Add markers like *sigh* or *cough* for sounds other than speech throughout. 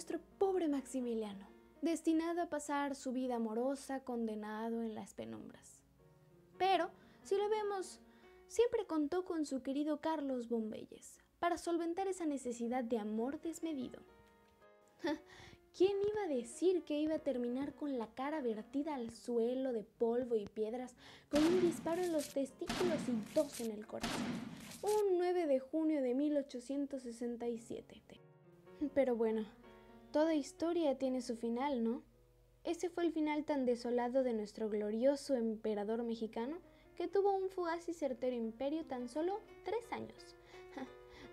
nuestro pobre Maximiliano, destinado a pasar su vida amorosa condenado en las penumbras. Pero, si lo vemos, siempre contó con su querido Carlos Bombelles para solventar esa necesidad de amor desmedido. ¿Quién iba a decir que iba a terminar con la cara vertida al suelo de polvo y piedras, con un disparo en los testículos y dos en el corazón? Un 9 de junio de 1867. Pero bueno, toda historia tiene su final, ¿no? Ese fue el final tan desolado de nuestro glorioso emperador mexicano que tuvo un fugaz y certero imperio tan solo tres años.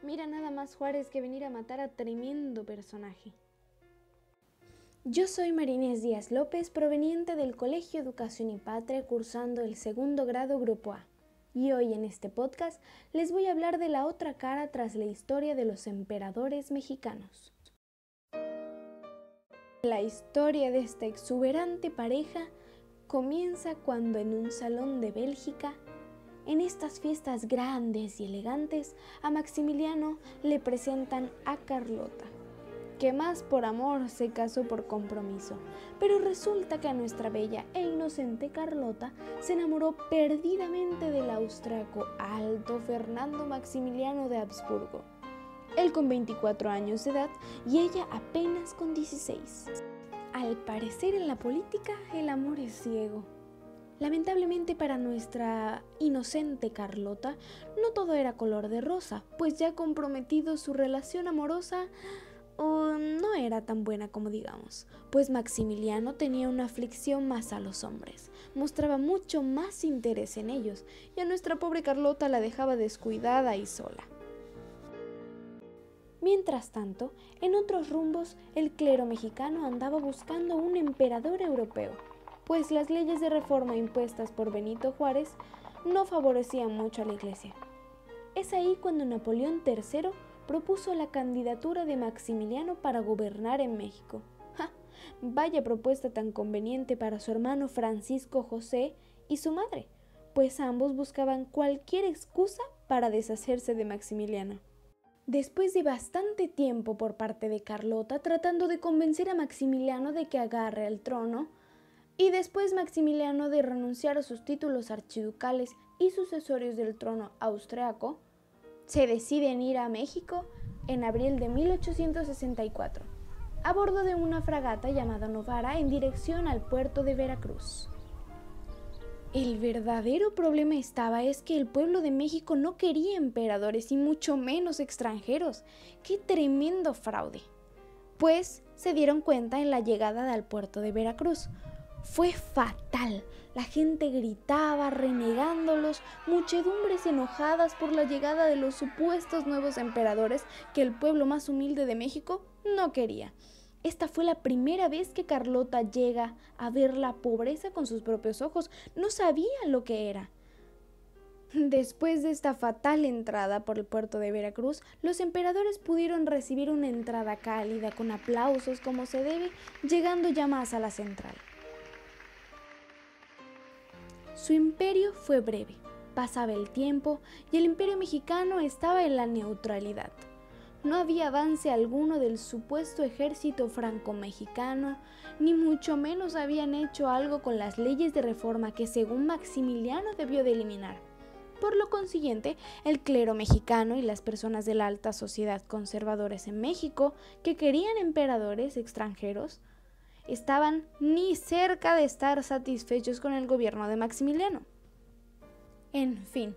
Mira nada más Juárez que venir a matar a tremendo personaje. Yo soy Marínez Díaz López, proveniente del Colegio Educación y Patria, cursando el segundo grado Grupo A. Y hoy en este podcast les voy a hablar de la otra cara tras la historia de los emperadores mexicanos. La historia de esta exuberante pareja comienza cuando en un salón de Bélgica, en estas fiestas grandes y elegantes, a Maximiliano le presentan a Carlota que más por amor se casó por compromiso. Pero resulta que a nuestra bella e inocente Carlota se enamoró perdidamente del austriaco alto Fernando Maximiliano de Habsburgo. Él con 24 años de edad y ella apenas con 16. Al parecer en la política el amor es ciego. Lamentablemente para nuestra inocente Carlota, no todo era color de rosa, pues ya comprometido su relación amorosa no era tan buena como digamos, pues Maximiliano tenía una aflicción más a los hombres, mostraba mucho más interés en ellos, y a nuestra pobre Carlota la dejaba descuidada y sola. Mientras tanto, en otros rumbos, el clero mexicano andaba buscando un emperador europeo, pues las leyes de reforma impuestas por Benito Juárez no favorecían mucho a la iglesia. Es ahí cuando Napoleón III propuso la candidatura de Maximiliano para gobernar en México. Vaya propuesta tan conveniente para su hermano Francisco José y su madre, pues ambos buscaban cualquier excusa para deshacerse de Maximiliano. Después de bastante tiempo por parte de Carlota tratando de convencer a Maximiliano de que agarre el trono, y después Maximiliano de renunciar a sus títulos archiducales y sucesorios del trono austriaco, se deciden ir a México en abril de 1864, a bordo de una fragata llamada Novara en dirección al puerto de Veracruz. El verdadero problema estaba es que el pueblo de México no quería emperadores y mucho menos extranjeros. ¡Qué tremendo fraude! Pues se dieron cuenta en la llegada al puerto de Veracruz, fue fatal. La gente gritaba, renegándolos, muchedumbres enojadas por la llegada de los supuestos nuevos emperadores que el pueblo más humilde de México no quería. Esta fue la primera vez que Carlota llega a ver la pobreza con sus propios ojos. No sabía lo que era. Después de esta fatal entrada por el puerto de Veracruz, los emperadores pudieron recibir una entrada cálida con aplausos como se debe, llegando ya más a la central. Su imperio fue breve, pasaba el tiempo y el imperio mexicano estaba en la neutralidad. No había avance alguno del supuesto ejército franco-mexicano, ni mucho menos habían hecho algo con las leyes de reforma que según Maximiliano debió de eliminar. Por lo consiguiente, el clero mexicano y las personas de la alta sociedad conservadores en México, que querían emperadores extranjeros, estaban ni cerca de estar satisfechos con el gobierno de Maximiliano. En fin,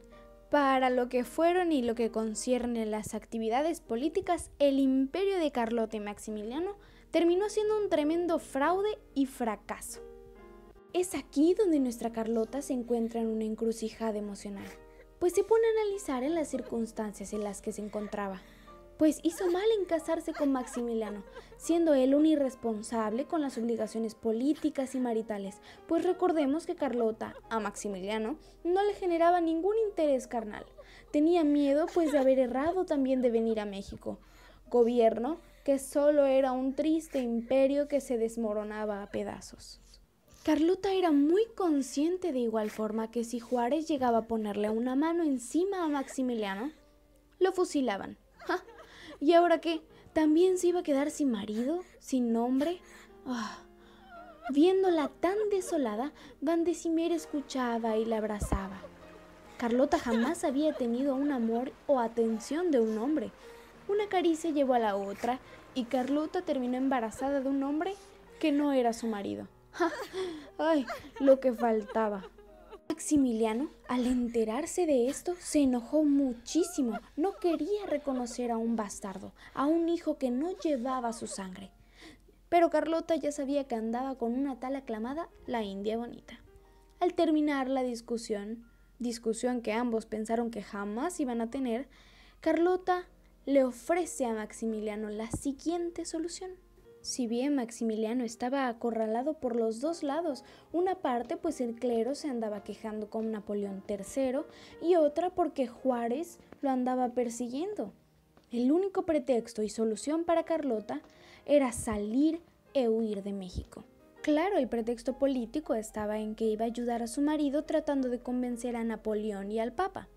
para lo que fueron y lo que concierne las actividades políticas, el imperio de Carlota y Maximiliano terminó siendo un tremendo fraude y fracaso. Es aquí donde nuestra Carlota se encuentra en una encrucijada emocional, pues se pone a analizar en las circunstancias en las que se encontraba pues hizo mal en casarse con Maximiliano, siendo él un irresponsable con las obligaciones políticas y maritales, pues recordemos que Carlota, a Maximiliano, no le generaba ningún interés carnal. Tenía miedo pues de haber errado también de venir a México, gobierno que solo era un triste imperio que se desmoronaba a pedazos. Carlota era muy consciente de igual forma que si Juárez llegaba a ponerle una mano encima a Maximiliano, lo fusilaban. ¿Y ahora qué? ¿También se iba a quedar sin marido? ¿Sin nombre? Ah. Viéndola tan desolada, Van de Cimer escuchaba y la abrazaba. Carlota jamás había tenido un amor o atención de un hombre. Una caricia llevó a la otra y Carlota terminó embarazada de un hombre que no era su marido. *laughs* ¡Ay! Lo que faltaba. Maximiliano, al enterarse de esto, se enojó muchísimo. No quería reconocer a un bastardo, a un hijo que no llevaba su sangre. Pero Carlota ya sabía que andaba con una tal aclamada la India bonita. Al terminar la discusión, discusión que ambos pensaron que jamás iban a tener, Carlota le ofrece a Maximiliano la siguiente solución. Si bien Maximiliano estaba acorralado por los dos lados, una parte pues el clero se andaba quejando con Napoleón III y otra porque Juárez lo andaba persiguiendo. El único pretexto y solución para Carlota era salir e huir de México. Claro, el pretexto político estaba en que iba a ayudar a su marido tratando de convencer a Napoleón y al Papa.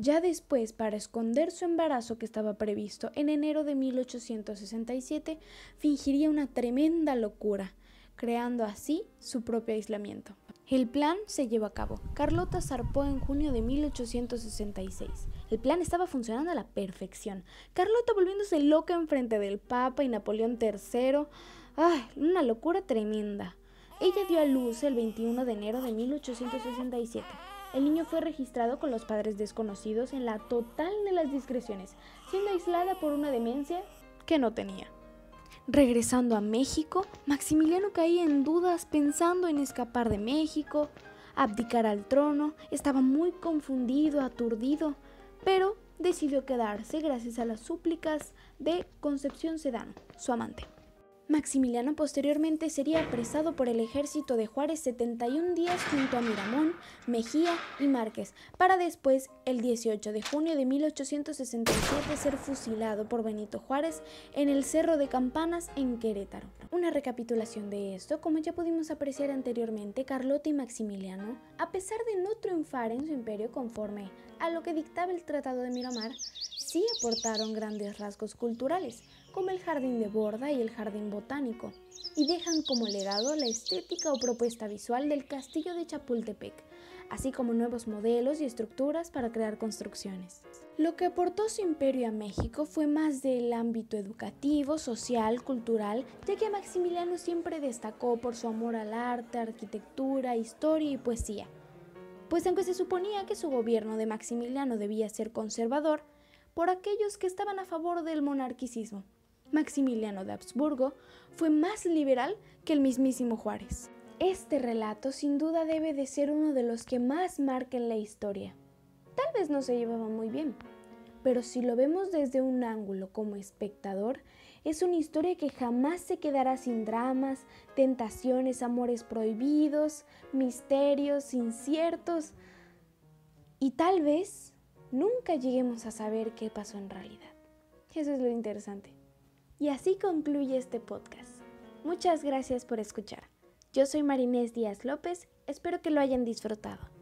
Ya después, para esconder su embarazo que estaba previsto en enero de 1867, fingiría una tremenda locura, creando así su propio aislamiento. El plan se llevó a cabo. Carlota zarpó en junio de 1866. El plan estaba funcionando a la perfección. Carlota volviéndose loca enfrente del Papa y Napoleón III. ¡Ay! Una locura tremenda. Ella dio a luz el 21 de enero de 1867. El niño fue registrado con los padres desconocidos en la total de las discreciones, siendo aislada por una demencia que no tenía. Regresando a México, Maximiliano caía en dudas pensando en escapar de México, abdicar al trono, estaba muy confundido, aturdido, pero decidió quedarse gracias a las súplicas de Concepción Sedano, su amante. Maximiliano posteriormente sería apresado por el ejército de Juárez 71 días junto a Miramón, Mejía y Márquez, para después, el 18 de junio de 1867, ser fusilado por Benito Juárez en el Cerro de Campanas en Querétaro. Una recapitulación de esto, como ya pudimos apreciar anteriormente, Carlota y Maximiliano, a pesar de no triunfar en su imperio conforme a lo que dictaba el Tratado de Miramar, sí aportaron grandes rasgos culturales, como el jardín de borda y el jardín botánico, y dejan como legado la estética o propuesta visual del castillo de Chapultepec, así como nuevos modelos y estructuras para crear construcciones. Lo que aportó su imperio a México fue más del ámbito educativo, social, cultural, ya que Maximiliano siempre destacó por su amor al arte, arquitectura, historia y poesía. Pues aunque se suponía que su gobierno de Maximiliano debía ser conservador, por aquellos que estaban a favor del monarquicismo, Maximiliano de Habsburgo fue más liberal que el mismísimo Juárez. Este relato sin duda debe de ser uno de los que más marquen la historia. Tal vez no se llevaba muy bien, pero si lo vemos desde un ángulo como espectador, es una historia que jamás se quedará sin dramas, tentaciones, amores prohibidos, misterios inciertos y tal vez nunca lleguemos a saber qué pasó en realidad. Eso es lo interesante. Y así concluye este podcast. Muchas gracias por escuchar. Yo soy Marinés Díaz López, espero que lo hayan disfrutado.